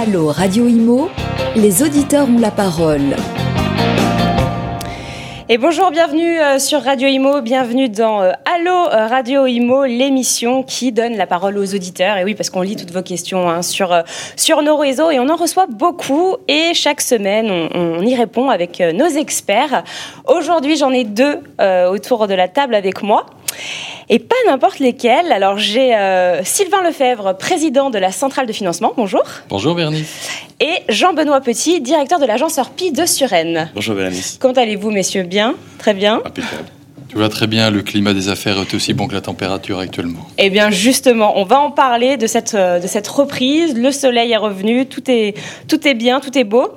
Allô Radio Imo, les auditeurs ont la parole. Et bonjour, bienvenue euh, sur Radio Imo, bienvenue dans euh, Allo euh, Radio Imo, l'émission qui donne la parole aux auditeurs. Et oui, parce qu'on lit toutes vos questions hein, sur, sur nos réseaux et on en reçoit beaucoup. Et chaque semaine, on, y répond avec nos experts. Aujourd'hui, j'en ai deux autour de la table avec moi et pas n'importe lesquels. Alors j'ai euh, Sylvain Lefebvre, président de la centrale de financement. Bonjour. Bonjour Bernice. Et Jean-Benoît Petit, directeur de l'agence Orpi de Suresnes. Bonjour Bernice. Comment allez-vous messieurs? Bien? Très bien? Impeccable. Tout va très bien, le climat des affaires est aussi bon que la température actuellement. Eh bien justement, on va en parler de cette, euh, de cette reprise. Le soleil est revenu, tout est, tout est bien, tout est beau.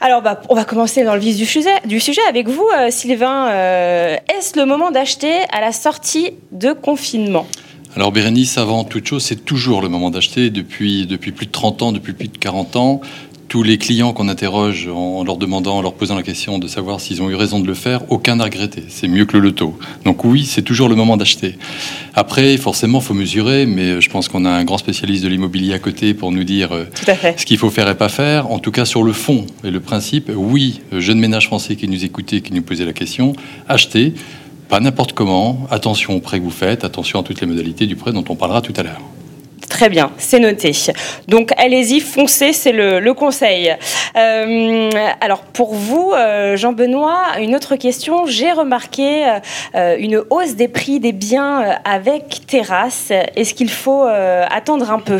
Alors, bah, on va commencer dans le vif du sujet, avec vous, euh, Sylvain. Euh, est-ce le moment d'acheter à la sortie de confinement? Alors Bérénice, avant toute chose, c'est toujours le moment d'acheter depuis, depuis plus de 30 ans, depuis plus de 40 ans tous les clients qu'on interroge en leur demandant, en leur posant la question de savoir s'ils ont eu raison de le faire, aucun n'a regretté. C'est mieux que le loto. Donc oui, c'est toujours le moment d'acheter. Après, forcément, faut mesurer, mais je pense qu'on a un grand spécialiste de l'immobilier à côté pour nous dire euh, ce qu'il faut faire et pas faire. En tout cas, sur le fond et le principe, oui, jeunes ménages français qui nous écoutaient, qui nous posaient la question, achetez, pas n'importe comment, attention au prêt que vous faites, attention à toutes les modalités du prêt dont on parlera tout à l'heure. Très bien, c'est noté. Donc allez-y, foncez, c'est le, conseil. Euh, alors pour vous, euh, Jean-Benoît, une autre question. J'ai remarqué euh, une hausse des prix des biens avec terrasse. Est-ce qu'il faut attendre un peu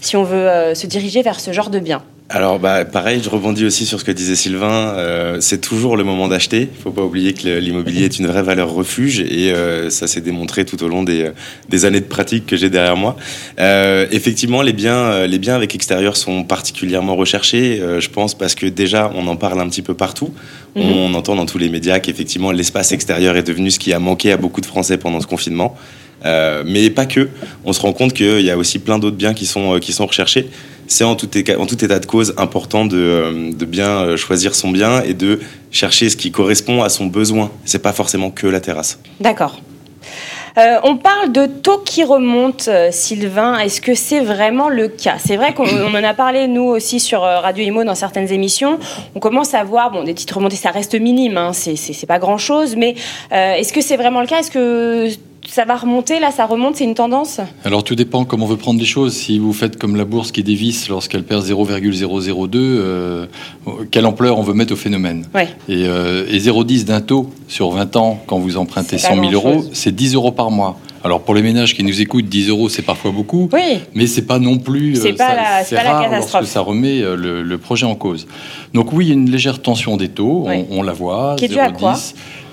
si on veut se diriger vers ce genre de biens? Alors, bah, pareil, je rebondis aussi sur ce que disait Sylvain. Euh, c'est toujours le moment d'acheter. Il ne faut pas oublier que l'immobilier est une vraie valeur refuge et euh, ça s'est démontré tout au long des, des années de pratique que j'ai derrière moi. Euh, effectivement, les biens, les biens avec extérieur sont particulièrement recherchés, je pense, parce que déjà, on en parle un petit peu partout. Mhm. On entend dans tous les médias qu'effectivement, l'espace extérieur est devenu ce qui a manqué à beaucoup de Français pendant ce confinement. mais pas que. On se rend compte qu'il y a aussi plein d'autres biens qui sont, qui sont recherchés c'est en tout, état, de cause important de, euh, bien euh, choisir son bien et de chercher ce qui correspond à son besoin. C'est pas forcément que la terrasse. D'accord. Euh, on parle de taux qui remontent, Sylvain. Est-ce que c'est vraiment le cas? C'est vrai qu'on en a parlé, nous aussi, sur Radio Imo dans certaines émissions. On commence à voir, bon, des titres remontés, ça reste minime, hein, c'est pas grand-chose, mais est-ce que c'est vraiment le cas? Est-ce que ça va remonter, là, ça remonte, c'est une tendance Alors tout dépend comment on veut prendre les choses. Si vous faites comme la bourse qui dévisse lorsqu'elle perd 0,002, euh, quelle ampleur on veut mettre au phénomène Et, euh, et 0,10 d'un taux sur 20 ans, quand vous empruntez 100 000 euros, c'est 10 euros par mois. Alors pour les ménages qui nous écoutent, 10 euros c'est parfois beaucoup, oui. mais c'est pas non plus. C'est pas, la, rare catastrophe. lorsque ça remet euh, le, projet en cause. Donc oui, il y a une légère tension des taux, on, la voit. Qui est due à quoi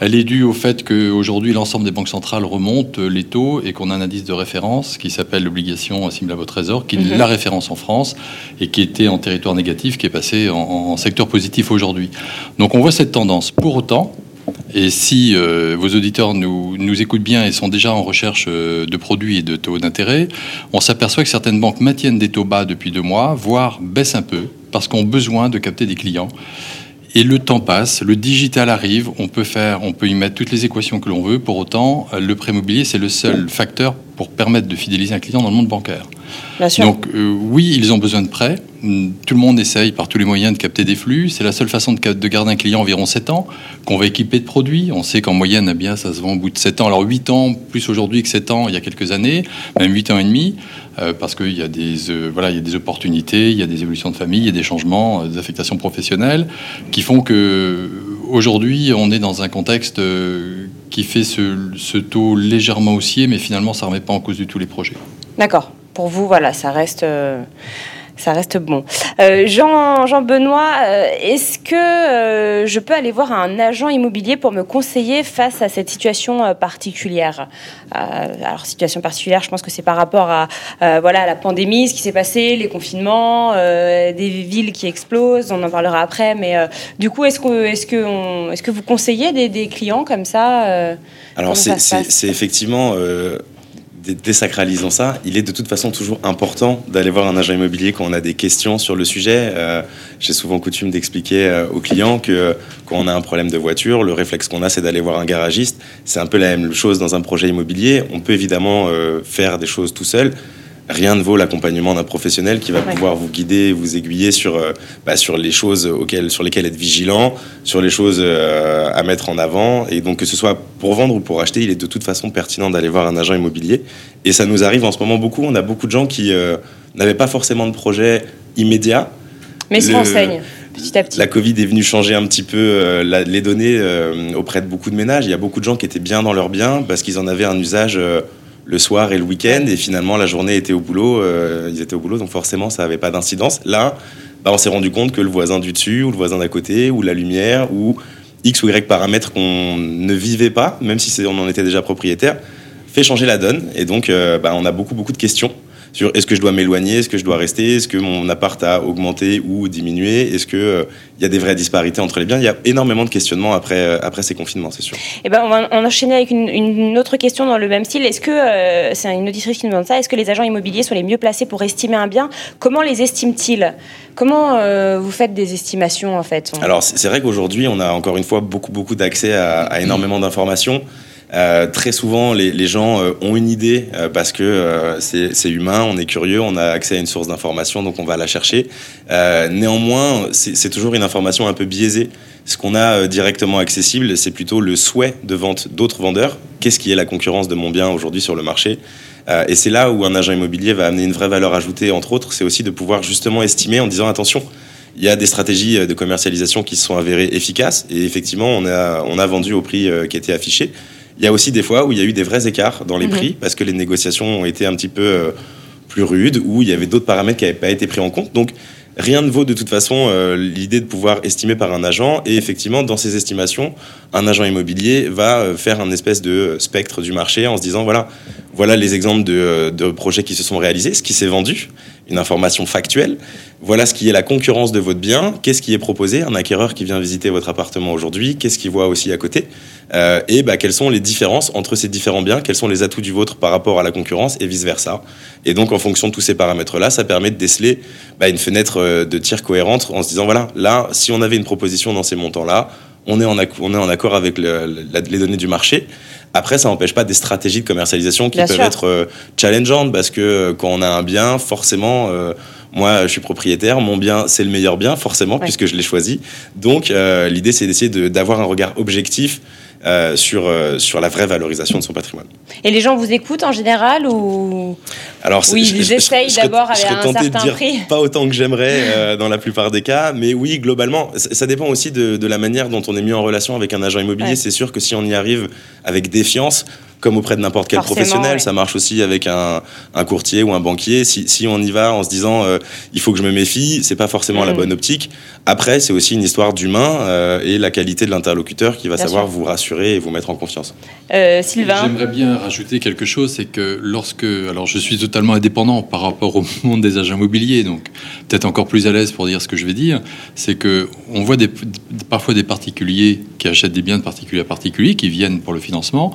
Elle est due au fait qu'aujourd'hui l'ensemble des banques centrales remontent euh, les taux et qu'on a un indice de référence qui s'appelle l'obligation assimilable au trésor, qui est mhm. la référence en France et qui était en territoire négatif, qui est passé en secteur positif aujourd'hui. Donc on voit cette tendance. Pour autant, et si euh, vos auditeurs nous, nous, écoutent bien et sont déjà en recherche euh, de produits et de taux d'intérêt, on s'aperçoit que certaines banques maintiennent des taux bas depuis deux mois, voire baissent un peu, parce qu'on a besoin de capter des clients. Et le temps passe, le digital arrive, on peut faire, on peut y mettre toutes les équations que l'on veut. Pour autant, le prêt immobilier, c'est le seul facteur pour permettre de fidéliser un client dans le monde bancaire. Donc euh, oui, ils ont besoin de prêts. Tout le monde essaye par tous les moyens de capter des flux. C'est la seule façon de, de, garder un client environ 7 ans, qu'on va équiper de produits. On sait qu'en moyenne, eh bien, ça se vend au bout de 7 ans. Alors 8 ans, plus aujourd'hui que 7 ans il y a quelques années, même 8 ans et demi, euh, parce qu'il y, a des, euh, voilà, il y a des opportunités, il y a des évolutions de famille, il y a des changements, des affectations professionnelles, qui font que aujourd'hui, on est dans un contexte qui fait ce, ce taux légèrement haussier, mais finalement, ça ne remet pas en cause du tout les projets. D'accord pour vous, voilà, ça reste. Euh, ça reste bon. Euh, Jean, Jean Benoît, euh, est-ce que je peux aller voir un agent immobilier pour me conseiller face à cette situation particulière? Alors situation particulière, je pense que c'est par rapport à voilà la pandémie, ce qui s'est passé, les confinements, des villes qui explosent. On en parlera après, mais du coup, est-ce que est-ce que est-ce que vous conseillez des, des clients comme ça Alors c'est effectivement désacralisant ça, il est de toute façon toujours important d'aller voir un agent immobilier quand on a des questions sur le sujet. Euh, j'ai souvent coutume d'expliquer euh, aux clients que quand on a un problème de voiture, le réflexe qu'on a, c'est d'aller voir un garagiste. C'est un peu la même chose dans un projet immobilier. On peut évidemment euh, faire des choses tout seul. Rien ne vaut l'accompagnement d'un professionnel qui va pouvoir vous guider, vous aiguiller sur, euh, bah, sur les choses auxquelles, sur lesquelles être vigilant, sur les choses euh, à mettre en avant. Et donc, que ce soit pour vendre ou pour acheter, il est de toute façon pertinent d'aller voir un agent immobilier. Et ça nous arrive en ce moment beaucoup. On a beaucoup de gens qui euh, n'avaient pas forcément de projet immédiat. Mais se renseignent. Petit à petit. La Covid est venue changer un petit peu les données auprès de beaucoup de ménages. Il y a beaucoup de gens qui étaient bien dans leurs biens parce qu'ils en avaient un usage le soir et le week-end, et finalement la journée était au boulot, euh, ils étaient au boulot, donc forcément ça n'avait pas d'incidence. Là, bah, on s'est rendu compte que le voisin du dessus, ou le voisin d'à côté, ou la lumière, ou X ou Y paramètres qu'on ne vivait pas, même si on en était déjà propriétaire, fait changer la donne. Et donc, euh, bah, on a beaucoup, beaucoup de questions sur est-ce que je dois m'éloigner, est-ce que je dois rester, est-ce que mon appart a augmenté ou diminué, est-ce qu'il euh, y a des vraies disparités entre les biens. Il y a énormément de questionnements après, euh, après ces confinements, c'est sûr. Et eh ben, on va enchaîner avec une, autre question dans le même style. Est-ce que, euh, c'est une auditrice qui nous demande ça, est-ce que les agents immobiliers sont les mieux placés pour estimer un bien? Comment les estiment-ils? Comment vous faites des estimations en fait? Alors c'est vrai qu'aujourd'hui on a encore une fois beaucoup beaucoup d'accès à, à énormément d'informations. Euh, très souvent, les, les gens euh, ont une idée euh, parce que euh, c'est humain, on est curieux, on a accès à une source d'information, donc on va la chercher. néanmoins, c'est toujours une information un peu biaisée. Ce qu'on a directement accessible, c'est plutôt le souhait de vente d'autres vendeurs. Qu'est-ce qui est la concurrence de mon bien aujourd'hui sur le marché? Et c'est là où un agent immobilier va amener une vraie valeur ajoutée, entre autres, c'est aussi de pouvoir justement estimer en disant attention. Il y a des stratégies de commercialisation qui se sont avérées efficaces et effectivement, on a, on a vendu au prix qui était affiché. Il y a aussi des fois où il y a eu des vrais écarts dans les mhm. prix parce que les négociations ont été un petit peu euh, plus rudes, où il y avait d'autres paramètres qui n'avaient pas été pris en compte. Donc, rien ne vaut de toute façon euh, l'idée de pouvoir estimer par un agent. Et effectivement, dans ces estimations, un agent immobilier va euh, faire un espèce de spectre du marché en se disant voilà, voilà les exemples de, de projets qui se sont réalisés, ce qui s'est vendu, une information factuelle. Voilà ce qui est la concurrence de votre bien. Qu'est-ce qui est proposé? Un acquéreur qui vient visiter votre appartement aujourd'hui, qu'est-ce qu'il voit aussi à côté? Euh, Et bah, quelles sont les différences entre ces différents biens? Quels sont les atouts du vôtre par rapport à la concurrence? Et vice-versa Et donc, en fonction de tous ces paramètres-là, ça permet de déceler bah, une fenêtre euh, de tir cohérente en se disant, voilà, là, si on avait une proposition dans ces montants-là, on est en, on est en accord avec les données du marché. Après, ça n'empêche pas des stratégies de commercialisation qui peuvent être euh, challengeantes parce que quand on a un bien, forcément, moi, je suis propriétaire, mon bien, c'est le meilleur bien, forcément, puisque je l'ai choisi. Donc, euh, l'idée, c'est d'essayer d'avoir un regard objectif euh, sur, euh, sur la vraie valorisation de son patrimoine. Et les gens vous écoutent en général ou Alors, oui, ils essayent d'abord à un certain de dire prix Pas autant que j'aimerais dans la plupart des cas, mais oui, globalement, ça dépend aussi de, de, la manière dont on est mis en relation avec un agent immobilier. C'est sûr que si on y arrive avec défiance, comme auprès de n'importe quel professionnel. Ça marche aussi avec un, un, courtier ou un banquier. Si, si, on y va en se disant euh, il faut que je me méfie, c'est pas forcément la mm. bonne optique. Après, c'est aussi une histoire d'humain euh, et la qualité de l'interlocuteur qui va savoir vous rassurer et vous mettre en confiance. Euh, Sylvain J'aimerais bien rajouter quelque chose c'est que lorsque. Alors, je suis totalement indépendant par rapport au monde des agents immobiliers, donc peut-être encore plus à l'aise pour dire ce que je vais dire. C'est que on voit des, parfois des particuliers qui achètent des biens de particulier à particulier, qui viennent pour le financement.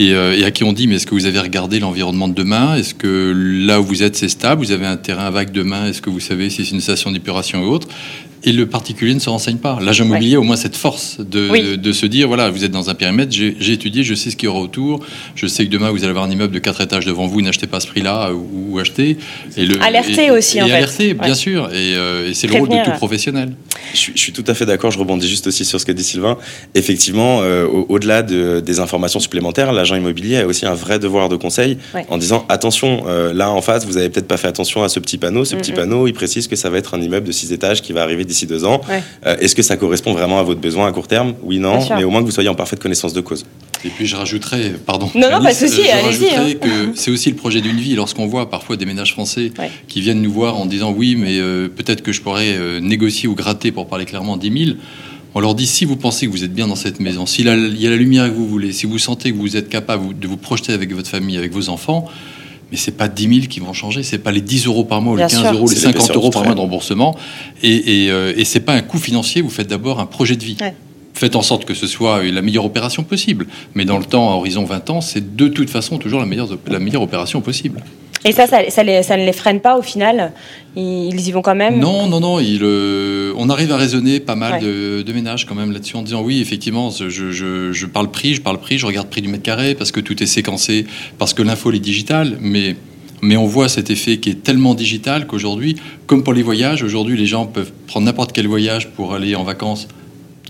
Euh, et, à qui on dit mais est-ce que vous avez regardé l'environnement de demain? Est-ce que là où vous êtes c'est stable? Vous avez un terrain vague demain? Est-ce que vous savez si c'est une station d'épuration ou autre? Et le particulier ne se renseigne pas. L'agent immobilier a au moins cette force de, de, se dire voilà, vous êtes dans un périmètre, j'ai étudié, je sais ce qu'il y aura autour, je sais que demain vous allez avoir un immeuble de 4 étages devant vous, n'achetez pas ce prix-là ou, ou, achetez. Et le, alerter aussi, et en fait. Alerter, bien sûr. Et, euh, et c'est le rôle de tout professionnel. Je, suis tout à fait d'accord, je rebondis juste aussi sur ce qu'a dit Sylvain. Effectivement, euh, au-delà de, des informations supplémentaires, l'agent immobilier a aussi un vrai devoir de conseil en disant attention, euh, là en face, vous avez peut-être pas fait attention à ce petit panneau. Ce petit panneau, il précise que ça va être un immeuble de 6 étages qui va arriver d'ici deux ans. Euh, est-ce que ça correspond vraiment à votre besoin à court terme Oui, non, mais au moins que vous soyez en parfaite connaissance de cause. Et puis je rajouterais, pardon. Non, non, pas de souci, euh, allez-y. Hein. que c'est aussi le projet d'une vie. Lorsqu'on voit parfois des ménages français qui viennent nous voir en disant oui, mais euh, peut-être que je pourrais négocier ou gratter, pour parler clairement, 10 000. On leur dit si vous pensez que vous êtes bien dans cette maison, s'il y a la lumière que vous voulez, si vous sentez que vous êtes capable de vous projeter avec votre famille, avec vos enfants, mais c'est pas 10 000 qui vont changer, c'est pas les 10 euros par mois, ou les 15 euros, les 50 euros par mois de remboursement, et, et, euh, et c'est pas un coût financier. Vous faites d'abord un projet de vie. Faites en sorte que ce soit la meilleure opération possible, mais dans le temps, à horizon 20 ans, c'est de toute façon toujours la meilleure, la meilleure opération possible. Et ça, ça, ça, ne les freine pas au final ils, y vont quand même Non, non, non. Il, euh, on arrive à raisonner pas mal de, ménages quand même là-dessus en disant oui, effectivement, je, je, je, parle prix, je parle prix, je regarde prix du mètre carré parce que tout est séquencé, parce que l'info est digitale, mais Mais on voit cet effet qui est tellement digital qu'aujourd'hui, comme pour les voyages, aujourd'hui les gens peuvent prendre n'importe quel voyage pour aller en vacances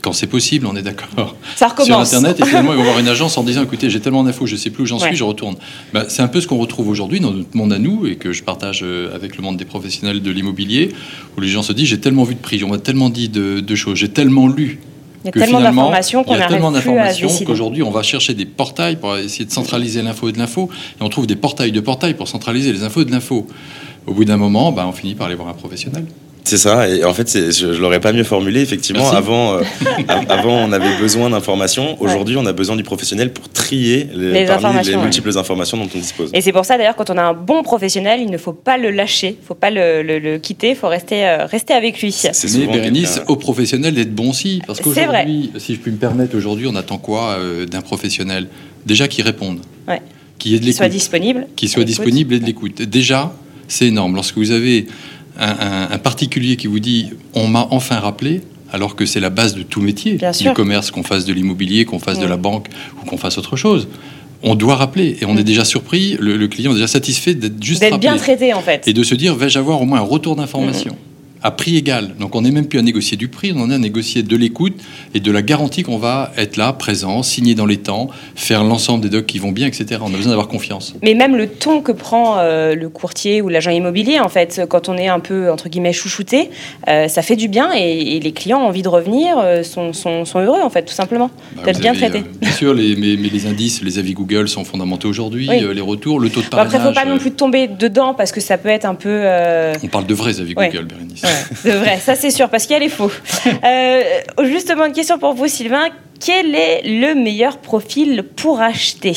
quand c'est possible, on est d'accord. Ça recommence. Sur Internet, et finalement, ils vont voir une agence en disant écoutez, j'ai tellement d'infos, je sais plus où j'en suis, je retourne. Bah, c'est un peu ce qu'on retrouve aujourd'hui dans notre monde à nous et que je partage euh, avec le monde des professionnels de l'immobilier, où les gens se disent j'ai tellement vu de prix, on m'a tellement dit de, choses, j'ai tellement lu. Il y a tellement d'informations qu'on qu'aujourd'hui, on va chercher des portails pour essayer de centraliser l'info et de l'info, et on trouve des portails de portails pour centraliser les infos et de l'info. Au bout d'un moment, bah, on finit par aller voir un professionnel. C'est ça, et en fait, je ne l'aurais pas mieux formulé. Effectivement, avant, euh, avant, on avait besoin d'informations. Aujourd'hui, on a besoin du professionnel pour trier les, les multiples informations dont on dispose. Et c'est pour ça, d'ailleurs, quand on a un bon professionnel, il ne faut pas le lâcher, il ne faut pas le, quitter, il faut rester, euh, rester avec lui. C'est Mais Bérénice, au professionnel d'être bon aussi. Parce qu'aujourd'hui, si je puis me permettre, aujourd'hui, on attend quoi euh, d'un professionnel? Déjà qu'il réponde. Ouais. Qu'il soit disponible. Qu'il soit disponible et de l'écoute. Déjà, c'est énorme. Lorsque vous avez un, particulier qui vous dit on m'a enfin rappelé, alors que c'est la base de tout métier, du commerce, qu'on fasse de l'immobilier, qu'on fasse de la banque ou qu'on fasse autre chose. On doit rappeler et on est déjà surpris, le, client est déjà satisfait d'être juste d'être bien traité en fait. Et de se dire vais-je avoir au moins un retour d'information? À prix égal. Donc on n'est même plus à négocier du prix, on est à négocier de l'écoute et de la garantie qu'on va être là, présent, signer dans les temps, faire l'ensemble des docs qui vont bien, etc. On a besoin d'avoir confiance. Mais même le ton que prend euh, le courtier ou l'agent immobilier, en fait, quand on est un peu, entre guillemets, chouchouté, euh, ça fait du bien et, les clients ont envie de revenir, euh, sont, sont, sont, heureux, en fait, tout simplement, bah, d'être bien traités. bien sûr, les, mais, les indices, les avis Google sont fondamentaux aujourd'hui, les retours, le taux de parrainage... après, il ne faut pas non plus tomber dedans parce que ça peut être un peu... On parle de vrais avis Google, Bérénice. De vrais, ça c'est sûr, parce a les faux. Euh, justement, une question pour vous, Sylvain. Quel est le meilleur profil pour acheter?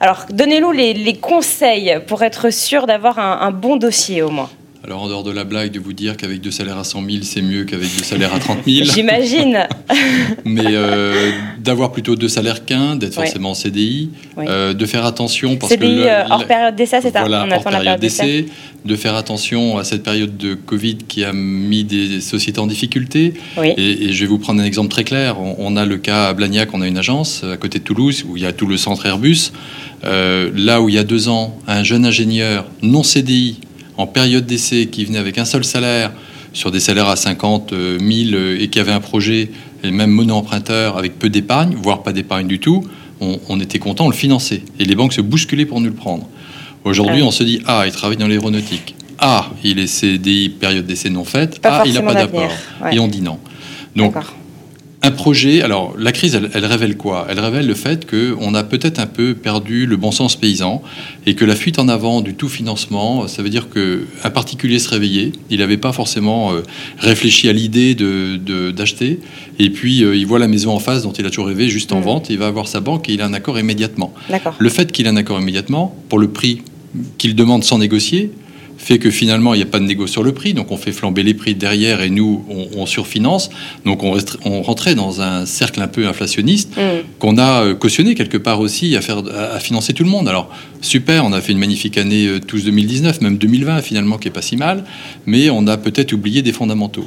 Alors, donnez-nous les, conseils pour être sûr d'avoir un bon dossier au moins. Alors, en dehors de la blague de vous dire qu'avec deux salaires à 100 000, c'est mieux qu'avec deux salaires à 30 000. J'imagine. Mais euh, d'avoir plutôt deux salaires qu'un, d'être forcément en CDI, euh, de faire attention parce CDI, que. Euh, hors période d'essai, c'est ça Voilà, hors période d'essai. De faire attention à cette période de Covid qui a mis des sociétés en difficulté. Et, je vais vous prendre un exemple très clair. On, a le cas à Blagnac, on a une agence à côté de Toulouse où il y a tout le centre Airbus. là où il y a deux ans, un jeune ingénieur non CDI en période d'essai qui venait avec un seul salaire sur des salaires à 50 000 euh, et qui avait un projet, et même mono-emprunteur avec peu d'épargne, voire pas d'épargne du tout, on, était content, on le finançait. Et les banques se bousculaient pour nous le prendre. Aujourd'hui, on se dit Ah, il travaille dans l'aéronautique. Ah, il est CDI, période d'essai non faite. ah, il n'a pas d'apport. Et on dit non. Donc, un projet, alors la crise, elle, révèle quoi? Elle révèle le fait qu'on a peut-être un peu perdu le bon sens paysan et que la fuite en avant du tout financement, ça veut dire qu'un particulier se réveillait, il n'avait pas forcément euh, réfléchi à l'idée d'acheter, de, et puis euh, il voit la maison en face dont il a toujours rêvé, juste en mm. vente, il va avoir sa banque et il a un accord immédiatement. Le fait qu'il ait un accord immédiatement, pour le prix qu'il demande sans négocier, fait que finalement, il n'y a pas de négo sur le prix, donc on fait flamber les prix derrière et nous, on, surfinance. Donc on, on, rentrait dans un cercle un peu inflationniste mm. qu'on a euh, cautionné quelque part aussi à, faire, à, financer tout le monde. Alors super, on a fait une magnifique année euh, tous 2019, même 2020 finalement, qui est pas si mal, mais on a peut-être oublié des fondamentaux.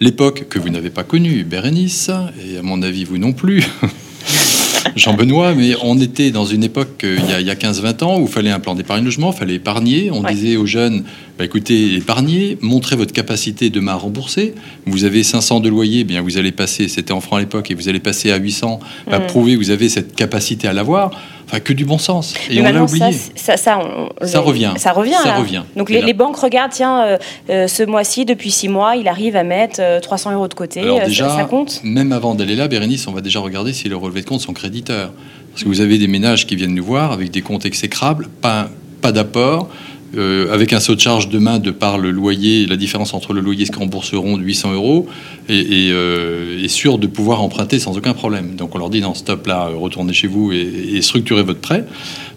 L'époque que vous n'avez pas connue, Bérénice, et à mon avis vous non plus, Jean-Benoît, mais on était dans une époque, euh, il y a, 15-20 ans, où il fallait un plan d'épargne logement, il fallait épargner. On disait aux jeunes, bah, écoutez, épargnez, montrez votre capacité demain à rembourser. Vous avez 500 de loyer, bien vous allez passer, c'était en francs à l'époque, et vous allez passer à 800, bah, mm. prouver que vous avez cette capacité à l'avoir. Enfin, que du bon sens. Et on l'a oublié. Ça, ça, revient. Ça revient. Ça revient. Donc les, banques regardent, tiens, euh, euh, ce mois-ci, depuis six mois, il arrive à mettre 300 euros de côté. déjà, ça, compte Même avant d'aller là, Bérénice, on va déjà regarder si le relevé de compte sont créditeurs. Parce que vous avez des ménages qui viennent nous voir avec des comptes exécrables, pas, pas d'apport, euh, avec un saut de charge demain de par le loyer, la différence entre le loyer ce qu'ils rembourseront de 800 euros, et, euh, sûr de pouvoir emprunter sans aucun problème. Donc on leur dit non, stop là, retournez chez vous et, structurez votre prêt.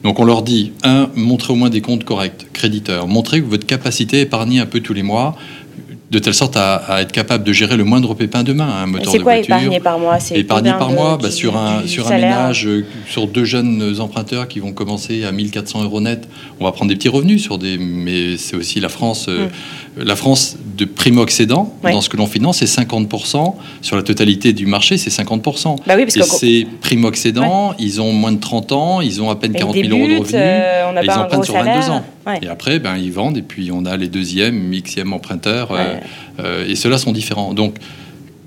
Donc on leur dit, un, montrez au moins des comptes corrects, créditeurs, montrez votre capacité à épargner un peu tous les mois, de telle sorte à, être capable de gérer le moindre pépin demain, un moteur de quoi épargner par mois? Épargner par mois? bah, sur un, sur un ménage, euh, sur deux jeunes emprunteurs qui vont commencer à 1400 euros net, on va prendre des petits revenus sur des... Mais c'est aussi la France, euh, mm. la France de primo-accédant, dans ce que l'on finance, c'est 50%. Sur la totalité du marché, c'est 50%. Bah oui, parce et c'est primo-accédants, ils ont moins de 30 ans, ils ont à peine 40 000 euros de revenus, euh, on et ils en prennent sur 22 ans. Et après, ben, ils vendent, et puis on a les deuxièmes, xème emprunteurs, euh, euh, et ceux-là sont différents. Donc,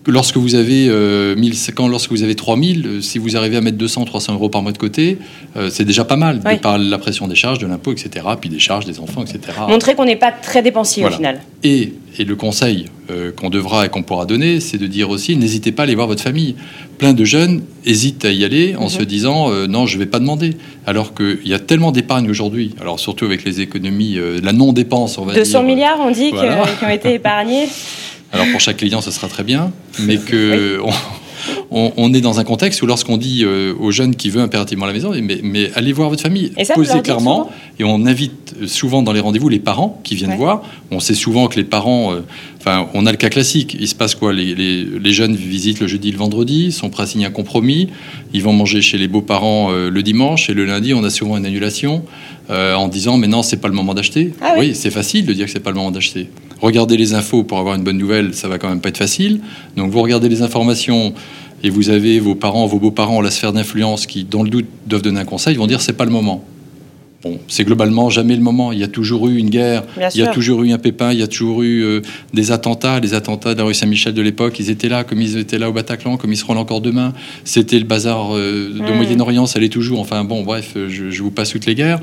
lorsque vous avez euh, 1000, quand lorsque vous avez 3000, euh, si vous arrivez à mettre 200, 300 euros par mois de côté, euh, c'est déjà pas mal, Oui. par la pression des charges, de l'impôt, etc., puis des charges des enfants, etc. Montrer qu'on n'est pas très dépensier Voilà. au final. Et, et le conseil euh, qu'on devra et qu'on pourra donner, c'est de dire aussi, n'hésitez pas à aller voir votre famille. Plein de jeunes hésitent à y aller en Mhm. se disant, non, je vais pas demander. Alors qu'il y a tellement d'épargne aujourd'hui, alors surtout avec les économies, la non-dépense, on va 200 dire. milliards, on dit, Voilà. qui ont été épargnés. Alors pour chaque client, ce sera très bien, mais que on, on- on est dans un contexte où lorsqu'on dit euh, aux jeunes qui veulent impérativement la maison, mais, mais allez voir votre famille, Et ça, posez clairement, et on invite souvent dans les rendez-vous les parents qui viennent Ouais. voir. On sait souvent que les parents, euh, enfin, on a le cas classique. Il se passe quoi? Les, les- les jeunes visitent le jeudi, le vendredi, sont prêts à signer un compromis. Ils vont manger chez les beaux-parents euh, le dimanche et le lundi, on a souvent une annulation euh, en disant mais non, c'est pas le moment d'acheter. Ah oui. oui, c'est facile de dire que c'est pas le moment d'acheter. Regardez les infos pour avoir une bonne nouvelle, ça va quand même pas être facile. Donc vous regardez les informations et vous avez vos parents, vos beaux-parents, la sphère d'influence qui, dans le doute, doivent donner un conseil, ils vont dire c'est pas le moment. Bon, c'est globalement jamais le moment. Il y a toujours eu une guerre, Bien il y a sûr. toujours eu un pépin, il y a toujours eu euh, des attentats. Les attentats de la rue Saint-Michel de l'époque, ils étaient là, comme ils étaient là au Bataclan, comme ils seront là encore demain. C'était le bazar euh, de Mm. Moyen-Orient, ça l'est toujours. Enfin bon, bref, euh, je, je vous passe toutes les guerres.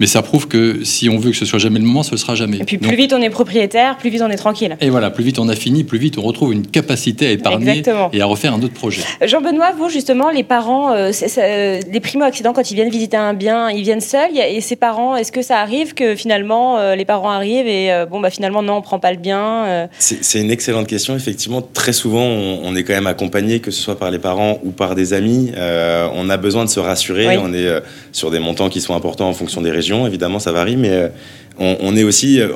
Mais ça prouve que si on veut que ce soit jamais le moment, ce sera jamais. Et puis Donc- plus vite on est propriétaire, plus vite on est tranquille. et voilà, plus vite on a fini, plus vite on retrouve une capacité à épargner Exactement. et à refaire un autre projet. Jean-Benoît, vous justement, les parents, euh, c'est- c'est, euh, les primo-accidents, quand ils viennent visiter un bien, ils viennent seuls. Et ses parents, est-ce que ça arrive que finalement euh, les parents arrivent et euh, bon, bah finalement non, on prend pas le bien euh, C'est c'est une excellente question. Effectivement, très souvent, on, on est quand même accompagné, que ce soit par les parents ou par des amis. Euh, on a besoin de se rassurer. Oui. On est euh, sur des montants qui sont importants en fonction des régions. Évidemment, ça varie, mais euh, on, on est aussi. euh,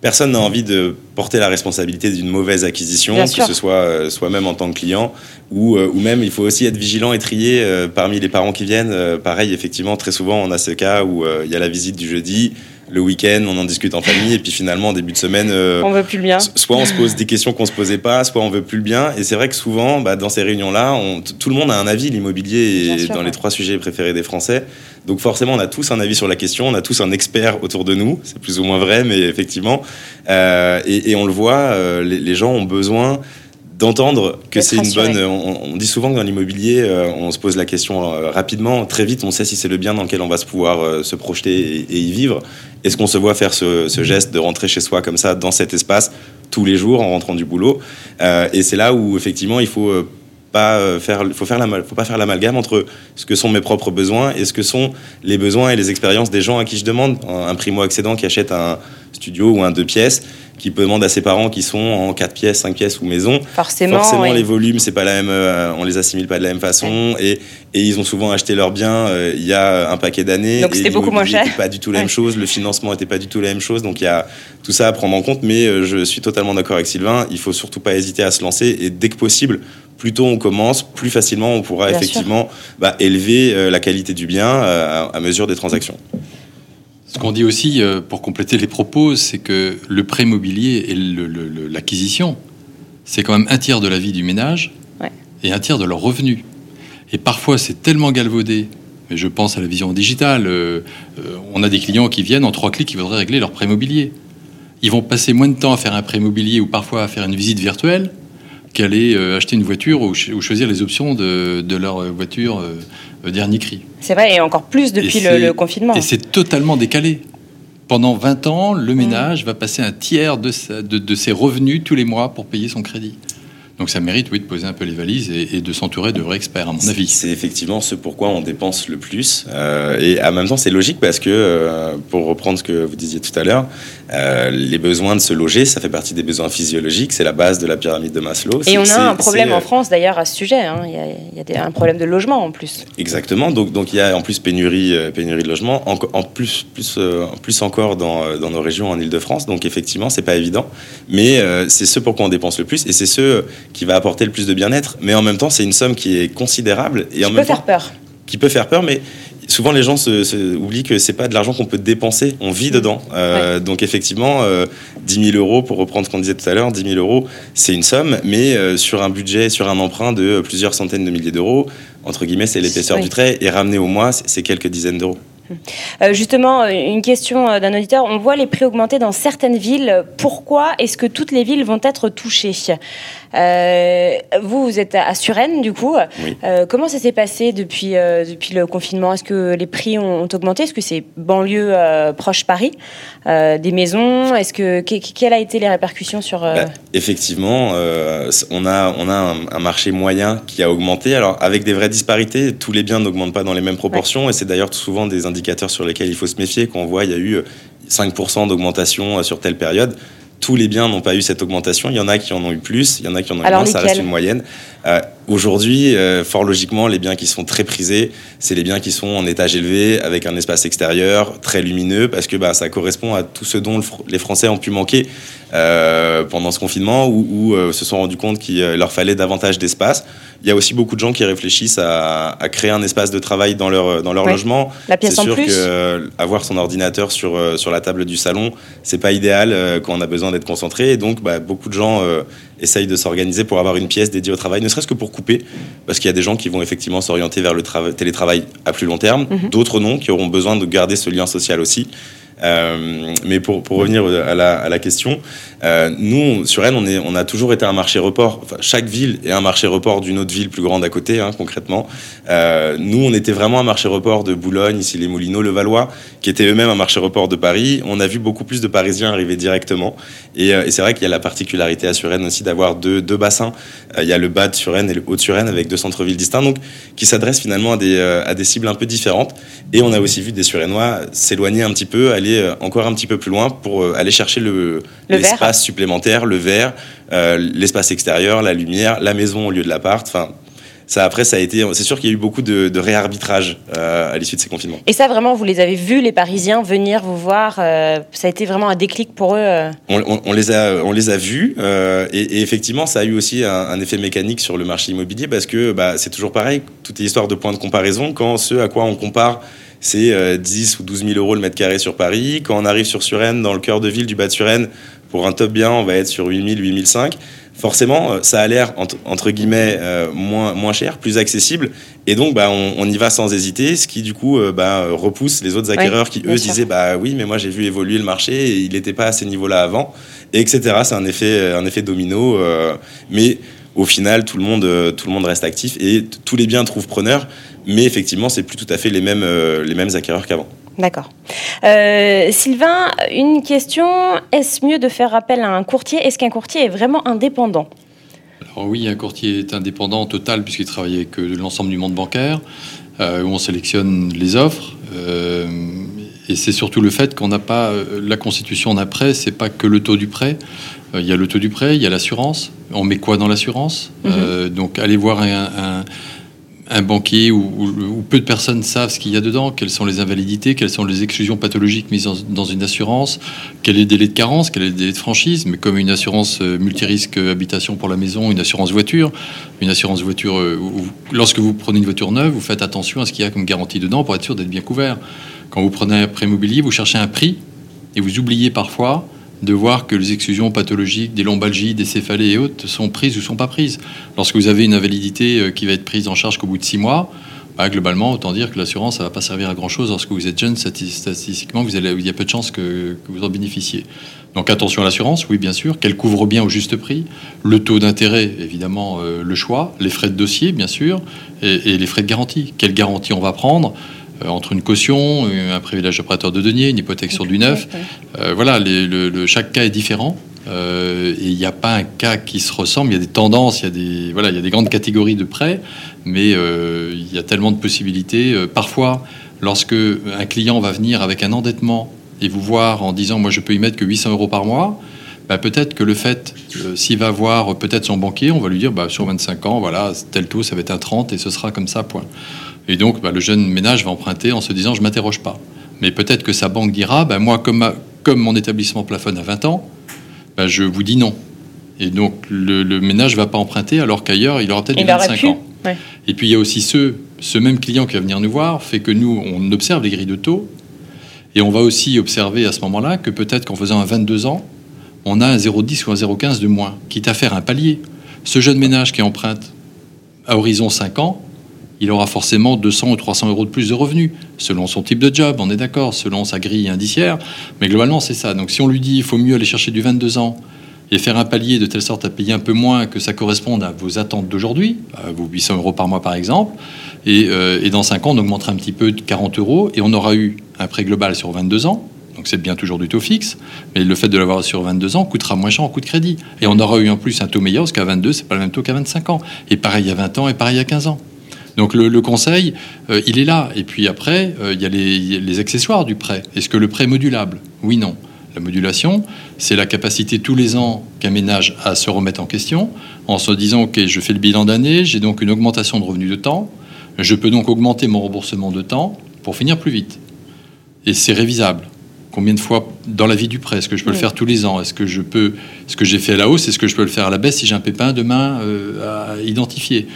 Personne n'a envie de porter la responsabilité d'une mauvaise acquisition, que ce soit euh, soi-même en tant que client ou, euh, ou même il faut aussi être vigilant et trier euh, parmi les parents qui viennent. Pareil, effectivement, très souvent on a ce cas où il y a la visite du jeudi, le week-end, on en discute en famille et puis finalement en début de semaine, euh, On veut plus le bien. So- Soit on se pose des questions qu'on se posait pas, soit on veut plus le bien. Et c'est vrai que souvent, bah, dans ces réunions-là, tout le monde a un avis. L'immobilier est sûr, dans ouais. les trois sujets préférés des Français. Donc forcément, on a tous un avis sur la question. On a tous un expert autour de nous. C'est plus ou moins vrai, mais effectivement. Euh, et, et on le voit, euh, les, les gens ont besoin d'entendre que c'est une bonne. On, on dit souvent que dans l'immobilier, euh, on se pose la question euh, rapidement, très vite. On sait si c'est le bien dans lequel on va se pouvoir euh, se projeter et, et y vivre. Est-ce qu'on se voit faire ce, ce geste de rentrer chez soi comme ça, dans cet espace, tous les jours en rentrant du boulot? Euh, Et c'est là où effectivement il faut euh, pas euh, faire, faut faire la, faut pas faire l'amalgame entre ce que sont mes propres besoins et ce que sont les besoins et les expériences des gens à qui je demande. Un, un primo accédant qui achète un studio ou un deux pièces, qui demande à ses parents qui sont en quatre pièces, cinq pièces ou maison. Forcément. Forcément, oui. les volumes, c'est pas la même, euh, on les assimile pas de la même façon, et, et ils ont souvent acheté leurs biens euh, il y a un paquet d'années. Donc c'était beaucoup moins cher. Pas du tout la même chose, le financement était pas du tout la même chose, donc il y a tout ça à prendre en compte. Mais euh, je suis totalement d'accord avec Sylvain, il faut surtout pas hésiter à se lancer, et dès que possible, plus tôt on commence, plus facilement on pourra Bien effectivement bah, élever euh, la qualité du bien euh, à, à mesure des transactions. Ce qu'on dit aussi, euh, pour compléter les propos, c'est que le prêt immobilier et l'acquisition, c'est quand même un tiers de la vie du ménage Ouais. et un tiers de leurs revenus. Et parfois, c'est tellement galvaudé. Mais je pense à la vision digitale. euh, euh, on a des clients qui viennent en trois clics qui voudraient régler leur prêt immobilier. Ils vont passer moins de temps à faire un prêt immobilier ou parfois à faire une visite virtuelle qu'aller euh, acheter une voiture ou, ch- ou choisir les options de, de leur euh, voiture euh, dernier cri. C'est vrai, et encore plus depuis le, confinement. Et c'est totalement décalé. Pendant 20 ans, le ménage va passer un tiers de, sa- de- de ses revenus tous les mois pour payer son crédit. Donc ça mérite, oui, de poser un peu les valises et, et de s'entourer de vrais experts, à mon avis. C'est effectivement ce pourquoi on dépense le plus. Euh, et en même temps, c'est logique parce que, euh, pour reprendre ce que vous disiez tout à l'heure, euh, les besoins de se loger, ça fait partie des besoins physiologiques. C'est la base de la pyramide de Maslow. Et on a un problème en France d'ailleurs à ce sujet. hein. Il y a, il y a des- un problème de logement en plus. Exactement. Donc, donc il y a en plus pénurie, pénurie de logement, en, en plus, plus, euh, plus encore dans, dans nos régions en Ile-de-France. Donc effectivement, c'est pas évident, mais euh, c'est ce pour quoi on dépense le plus et c'est ce qui va apporter le plus de bien-être. Mais en même temps, c'est une somme qui est considérable et en Ça même peut temps faire peur. qui peut faire peur, mais souvent les gens se, se- oublient que c'est pas de l'argent qu'on peut dépenser, on vit dedans. Euh, Donc effectivement, euh, 10 000 euros, pour reprendre ce qu'on disait tout à l'heure, 10 000 euros, c'est une somme, mais euh, sur un budget, sur un emprunt de plusieurs centaines de milliers d'euros, entre guillemets, c'est l'épaisseur du trait, et ramené au mois, c'est quelques dizaines d'euros. justement, une question d'un auditeur. On voit les prix augmenter dans certaines villes. Pourquoi est-ce que toutes les villes vont être touchées? euh, vous, vous êtes à Suresnes, du coup. Euh, comment ça s'est passé depuis, euh, depuis le confinement? Est-ce que les prix ont, augmenté? Est-ce que c'est banlieue proche Paris Des maisons? Est-ce que quelles a été les répercussions sur bah, Effectivement, on a on a un, marché moyen qui a augmenté. Alors avec des vraies disparités, tous les biens n'augmentent pas dans les mêmes proportions, et c'est d'ailleurs souvent des indicateurs sur lesquels il faut se méfier. Quand on voit il y a eu 5% d'augmentation sur telle période tous les biens n'ont pas eu cette augmentation. Il y en a qui en ont eu plus, il y en a qui en ont eu moins. Ça reste une moyenne. Euh, aujourd'hui, euh, fort logiquement, les biens qui sont très prisés, c'est les biens qui sont en étage élevé, avec un espace extérieur très lumineux, parce que bah, ça correspond à tout ce dont les Français ont pu manquer euh, pendant ce confinement, où, se sont rendus compte qu'il leur fallait davantage d'espace. Il y a aussi beaucoup de gens qui réfléchissent à, créer un espace de travail dans leur, dans leur logement. La pièce c'est sûr que avoir son ordinateur sur, sur la table du salon, c'est pas idéal quand on a besoin d'être concentré. Et donc, bah, beaucoup de gens essayent de s'organiser pour avoir une pièce dédiée au travail, ne serait-ce que pour couper, parce qu'il y a des gens qui vont effectivement s'orienter vers le télétravail à plus long terme, mhm. d'autres non, qui auront besoin de garder ce lien social aussi. Euh, mais pour, revenir à la, question, euh, nous, sur Rennes, on, est, on a toujours été un marché report. Chaque ville est un marché report d'une autre ville plus grande à côté, hein, concrètement. Euh, nous, on était vraiment un marché report de Boulogne, ici les Moulineaux, le Valois, qui était eux-mêmes un marché report de Paris. On a vu beaucoup plus de Parisiens arriver directement. Et, c'est vrai qu'il y a la particularité à Suresnes aussi d'avoir deux, bassins. il y a le bas de Suresnes et le haut de Suresnes avec deux centres-villes distincts, donc qui s'adressent finalement à des, à des cibles un peu différentes. Et on a aussi vu des Suresnois s'éloigner un petit peu, aller euh, encore un petit peu plus loin pour euh, aller chercher l'espace supplémentaire, le verre, euh, l'espace extérieur, la lumière, la maison au lieu de l'appart. Enfin, ça après ça a été c'est sûr qu'il y a eu beaucoup de, réarbitrage à l'issue de ces confinements. Et ça vraiment vous les avez vus les Parisiens venir vous voir ça a été vraiment un déclic pour eux on, les a on les a vus et, effectivement ça a eu aussi un, effet mécanique sur le marché immobilier parce que bah, c'est toujours pareil. Toute histoire de point de comparaison. Quand ce à quoi on compare c'est 10 euh, ou 12 000 euros le mètre carré sur Paris. Quand on arrive sur Suresnes, dans le cœur de ville du bas de Suresnes, pour un top bien, on va être sur 8 000, 8 500. Forcément, euh, ça a l'air, entre, guillemets, euh, moins, moins cher, plus accessible. Et donc, bah, on, y va sans hésiter, ce qui, du coup, bah, repousse les autres acquéreurs qui, eux, disaient Bah oui, mais moi, j'ai vu évoluer le marché et il n'était pas à ces niveaux-là avant, et etc. C'est un effet, un effet domino. mais au final, tout le, monde, tout le monde reste actif et tous les biens trouvent preneurs mais effectivement, c'est plus tout à fait les mêmes, euh, les mêmes acquéreurs qu'avant. D'accord. Euh, Sylvain, une question. Est-ce mieux de faire appel à un courtier? Est-ce qu'un courtier est vraiment indépendant? Alors oui, un courtier est indépendant total puisqu'il travaille avec euh, l'ensemble du monde bancaire, où on sélectionne les offres. et c'est surtout le fait qu'on n'a pas la constitution d'un prêt, c'est pas que le taux du prêt. Il y a le taux du prêt, il y a l'assurance. On met quoi dans l'assurance? Mhm. Donc allez voir un un banquier où, peu de personnes savent ce qu'il y a dedans, quelles sont les invalidités, quelles sont les exclusions pathologiques mises dans une assurance, quel est le délai de carence, quel est le délai de franchise, mais comme une assurance euh, multirisque habitation pour la maison, une assurance voiture, une assurance voiture, euh, lorsque vous prenez une voiture neuve, vous faites attention à ce qu'il y a comme garantie dedans pour être sûr d'être bien couvert. Quand vous prenez un prêt immobilier, vous cherchez un prix et vous oubliez parfois de voir que les exclusions pathologiques, des lombalgies, des céphalées et autres sont prises ou sont pas prises. Lorsque vous avez une invalidité euh, qui va être prise en charge qu'au bout de six mois, bah, globalement, autant dire que l'assurance, ça va pas servir à grand chose lorsque vous êtes jeune. Statistiquement, il y a peu de chances que, vous en bénéficiez. Donc attention à l'assurance, oui, bien sûr, qu'elle couvre bien au juste prix. Le taux d'intérêt, évidemment, euh, le choix. Les frais de dossier, bien sûr, et, les frais de garantie. Quelle garantie on va prendre? Entre une caution, un privilège d'opérateur de denier, une hypothèque sur du neuf. Euh, voilà, le, chaque cas est différent. Euh, et il n'y a pas un cas qui se ressemble. Il y a des tendances, il y a des, voilà, il y a des grandes catégories de prêts, mais il y a tellement de possibilités. parfois, lorsque un client va venir avec un endettement et vous voir en disant moi je peux y mettre que 800 euros par mois, bah, peut-être que le fait, s'il va voir peut-être son banquier, on va lui dire bah, sur 25 ans, voilà, tel taux, ça va être un 30 et ce sera comme ça, point. Et donc, bah, le jeune ménage va emprunter en se disant, je ne m'interroge pas. Mais peut-être que sa banque dira, bah, moi, comme, comme mon établissement plafonne à 20 ans, bah, je vous dis non. Et donc, le, ménage ne va pas emprunter, alors qu'ailleurs, il aura peut-être 25 ans. Et puis, il y a aussi ceux, ce même client qui va venir nous voir, fait que nous, on observe les grilles de taux. Et on va aussi observer à ce moment-là que peut-être qu'en faisant un 22 ans, on a un 0,10 ou un 0,15 de moins, quitte à faire un palier. Ce jeune ménage qui emprunte à horizon 5 ans, il aura forcément 200 ou 300 euros de plus de revenus, selon son type de job, on est d'accord, selon sa grille indiciaire. Mais globalement, c'est ça. Donc si on lui dit il faut mieux aller chercher du 22 ans et faire un palier de telle sorte à payer un peu moins que ça corresponde à vos attentes d'aujourd'hui, vos 800 euros par mois par exemple, et, euh, et dans 5 ans, on augmentera un petit peu de 40 euros et on aura eu un prêt global sur 22 ans, donc c'est bien toujours du taux fixe, mais le fait de l'avoir sur 22 ans coûtera moins cher en coût de crédit. Et on aura eu en plus un taux meilleur, parce qu'à 22, c'est pas le même taux qu'à 25 ans. Et pareil à 20 ans et pareil à 15 ans. Donc le, conseil, euh, il est là. Et puis après, euh, il y a les, il y a les accessoires du prêt. Est-ce que le prêt est modulable? Oui, non. La modulation, c'est la capacité tous les ans qu'un ménage a à se remettre en question, en se disant, OK, je fais le bilan d'année, j'ai donc une augmentation de revenus de temps, je peux donc augmenter mon remboursement de temps pour finir plus vite. Et c'est révisable. Combien de fois dans la vie du prêt? Est-ce que je peux le faire tous les ans? Est-ce que je peux, ce que j'ai fait à la hausse, est-ce que je peux le faire à la baisse si j'ai un pépin demain euh, à identifier?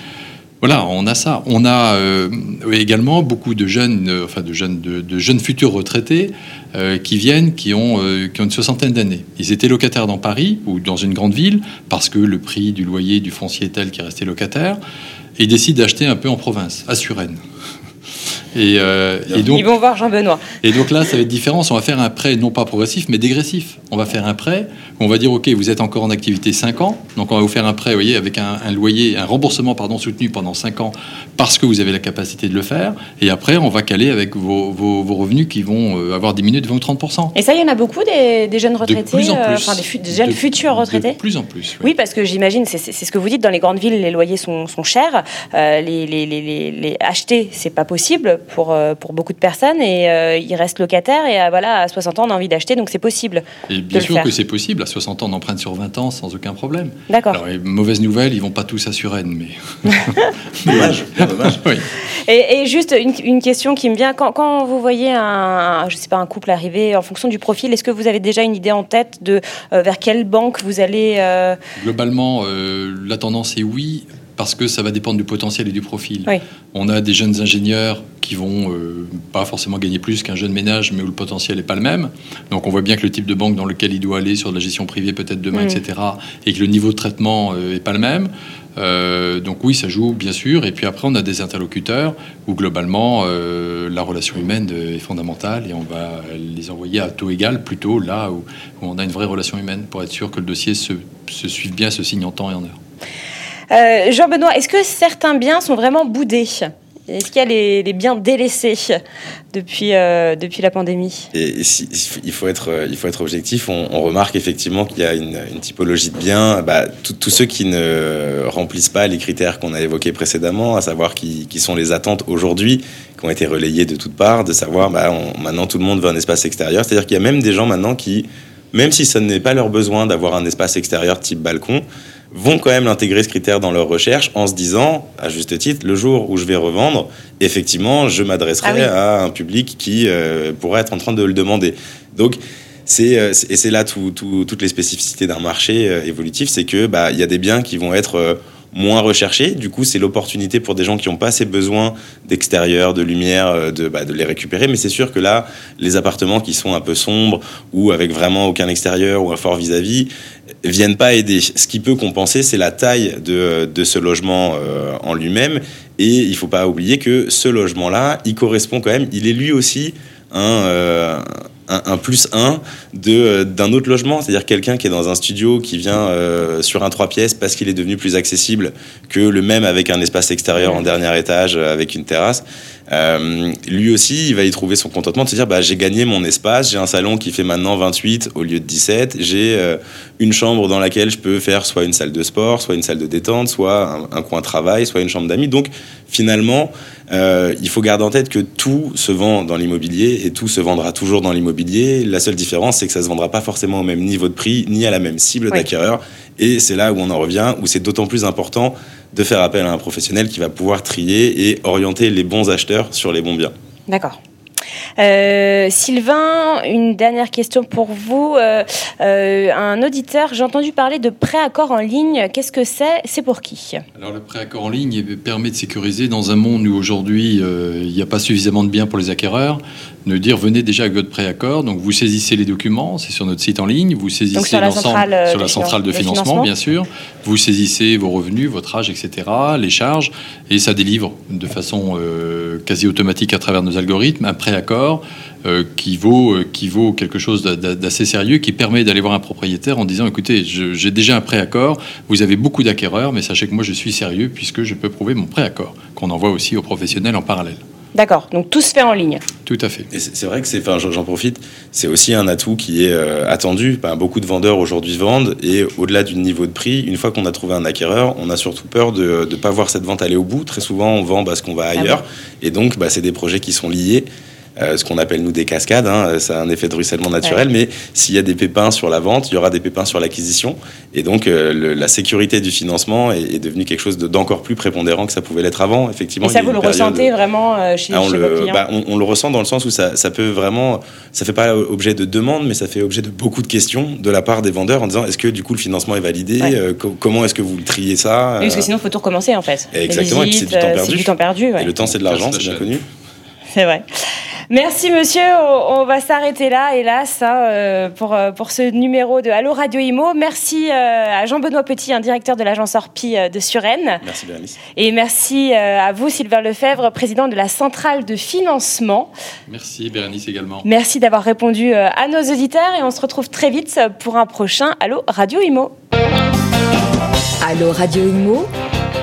Voilà, on a ça. On a euh, également beaucoup de jeunes, euh, enfin de jeunes, de, de jeunes futurs retraités euh, qui viennent, qui ont, qui ont une soixantaine d'années. Ils étaient locataires dans Paris ou dans une grande ville parce que le prix du loyer, du foncier est tel qu'ils restaient locataires. Et ils décident d'acheter un peu en province, à Suresnes. Et, euh, et donc, Ils vont voir Jean-Benoît. et donc là, ça va être différent. On va faire un prêt non pas progressif, mais dégressif. On va faire un prêt où on va dire, OK, vous êtes encore en activité 5 ans. Donc on va vous faire un prêt, vous voyez, avec un, un loyer, un remboursement pardon, soutenu pendant 5 ans parce que vous avez la capacité de le faire. Et après, on va caler avec vos, vos- vos revenus qui vont euh, avoir diminué de 20 ou 30% Et ça, il y en a beaucoup des, des jeunes De retraités, plus en euh, plus. enfin des, fu- des jeunes De- futurs retraités De plus en plus. Oui, parce que j'imagine, c'est ce que vous dites, dans les grandes villes, les loyers sont, sont chers. Euh, les, les, les, les, les acheter, c'est pas possible pour, euh, pour beaucoup de personnes et euh, ils restent locataires. Et euh, voilà, à 60 ans, on a envie d'acheter, donc c'est possible. Et bien sûr faire. que c'est possible. À 60 ans, on emprunte sur 20 ans sans aucun problème. D'accord. Alors, les mauvaises nouvelles, ils vont pas tous à Suresnes, mais. Dommage, dommage. oui. Et, et juste une, une question qui me vient quand, quand vous voyez un, je sais pas, un couple arriver en fonction du profil, est-ce que vous avez déjà une idée en tête de euh, vers quelle banque vous allez euh, Globalement, euh, la tendance est oui, parce que ça va dépendre du potentiel et du profil. Oui. On a des jeunes ingénieurs qui vont euh, pas forcément gagner plus qu'un jeune ménage, mais où le potentiel n'est pas le même. Donc on voit bien que le type de banque dans lequel il doit aller sur de la gestion privée peut-être demain, Mm. etc., et que le niveau de traitement n'est pas le même. Euh, donc oui, ça joue bien sûr. Et puis après, on a des interlocuteurs où globalement euh, la relation humaine euh, est fondamentale et on va les envoyer à taux égal plutôt là où, où on a une vraie relation humaine pour être sûr que le dossier se, se suive bien, se signe en temps et en heure. Euh, Jean-Benoît, est-ce que certains biens sont vraiment boudés? Est-ce qu'il y a les, biens délaissés depuis, euh, depuis la pandémie? Il, faut être, il faut être objectif. On, remarque effectivement qu'il y a une, typologie de biens. Bah, tous ceux qui ne remplissent pas les critères qu'on a évoqués précédemment, à savoir qui, qui sont les attentes aujourd'hui, qui ont été relayées de toutes parts, de savoir bah, maintenant tout le monde veut un espace extérieur. C'est-à-dire qu'il y a même des gens maintenant qui, même si ce n'est pas leur besoin d'avoir un espace extérieur type balcon, vont quand même l'intégrer ce critère dans leur recherche en se disant, à juste titre, le jour où je vais revendre, effectivement, je m'adresserai Ah oui. à un public qui euh, pourrait être en train de le demander. Donc, c'est euh, c'est- et c'est là tout- tout- toutes les spécificités d'un marché euh, évolutif, c'est que bah il y a des biens qui vont être euh, moins recherchés. Du coup, c'est l'opportunité pour des gens qui n'ont pas ces besoins d'extérieur, de lumière, euh, de, bah, de les récupérer. Mais c'est sûr que là, les appartements qui sont un peu sombres ou avec vraiment aucun extérieur ou un fort vis-à-vis viennent pas aider. Ce qui peut compenser, c'est la taille de, de ce logement euh, en lui-même. Et il faut pas oublier que ce logement-là, il correspond quand même, il est lui aussi un, euh, un, un plus un de, euh, d'un autre logement, c'est-à-dire quelqu'un qui est dans un studio qui vient euh, sur un trois pièces parce qu'il est devenu plus accessible que le même avec un espace extérieur en dernier étage euh, avec une terrasse. Euh, lui aussi, il va y trouver son contentement de se dire bah, j'ai gagné mon espace, j'ai un salon qui fait maintenant 28 au lieu de 17, j'ai euh, une chambre dans laquelle je peux faire soit une salle de sport, soit une salle de détente, soit un, un coin travail, soit une chambre d'amis. Donc finalement, euh, il faut garder en tête que tout se vend dans l'immobilier et tout se vendra toujours dans l'immobilier. La seule différence, c'est que ça se vendra pas forcément au même niveau de prix ni à la même cible Oui. d'acquéreur. Et c'est là où on en revient, où c'est d'autant plus important de faire appel à un professionnel qui va pouvoir trier et orienter les bons acheteurs sur les bons biens. D'accord. Sylvain, une dernière question pour vous. un auditeur, j'ai entendu parler de préaccord en ligne. Qu'est-ce que c'est? C'est pour qui? Alors le préaccord en ligne permet de sécuriser dans un monde où aujourd'hui il n'y a pas suffisamment de biens pour les acquéreurs de dire venez déjà avec votre préaccord. Donc vous saisissez les documents, c'est sur notre site en ligne. Vous saisissez l'ensemble euh, sur la centrale de financement, bien sûr. Vous saisissez vos revenus, votre âge, etc., les charges, et ça délivre de façon euh, quasi automatique à travers nos algorithmes un préaccord euh, qui vaut qui vaut quelque chose d'assez sérieux, qui permet d'aller voir un propriétaire en disant écoutez, j'ai déjà un préaccord. Vous avez beaucoup d'acquéreurs, mais sachez que moi je suis sérieux puisque je peux prouver mon préaccord qu'on envoie aussi aux professionnels en parallèle. D'accord, donc tout se fait en ligne. Tout à fait. Et c'est vrai que c'est, enfin, j'en profite, c'est aussi un atout qui est euh, attendu. beaucoup de vendeurs aujourd'hui vendent et au-delà du niveau de prix, une fois qu'on a trouvé un acquéreur, on a surtout peur de ne pas voir cette vente aller au bout. Très souvent, on vend parce qu'on va ah ailleurs et donc bah, c'est des projets qui sont liés. Euh, ce qu'on appelle nous des cascades. Hein, ça a un effet de ruissellement naturel, mais s'il y a des pépins sur la vente, il y aura des pépins sur l'acquisition. Et donc euh, la sécurité du financement est, devenue quelque chose d'encore plus prépondérant que ça pouvait l'être avant. Effectivement. Et ça, vous le ressentez vraiment euh, chez, ah, on le, vos clients bah, on, le ressent dans le sens où ça, ça peut vraiment, ça fait pas objet de demande, mais ça fait objet de beaucoup de questions de la part des vendeurs en disant est-ce que du coup le financement est validé Comment est-ce que vous le triez ça Parce que sinon, il faut tout recommencer en fait. Exactement. et c'est du temps perdu. Et le temps, c'est de l'argent, c'est bien connu. C'est vrai. Merci monsieur, on va s'arrêter là, hélas, hein, euh, pour, euh, pour ce numéro de Allo Radio Imo. Merci euh, à Jean-Benoît Petit, un directeur de l'agence Orpi de Suresnes. Merci Bérénice. Et merci à vous Sylvain Lefebvre, président de la centrale de financement. Merci Bérénice également. Merci d'avoir répondu à nos auditeurs et on se retrouve très vite pour un prochain Allo Radio Imo. Allo Radio Imo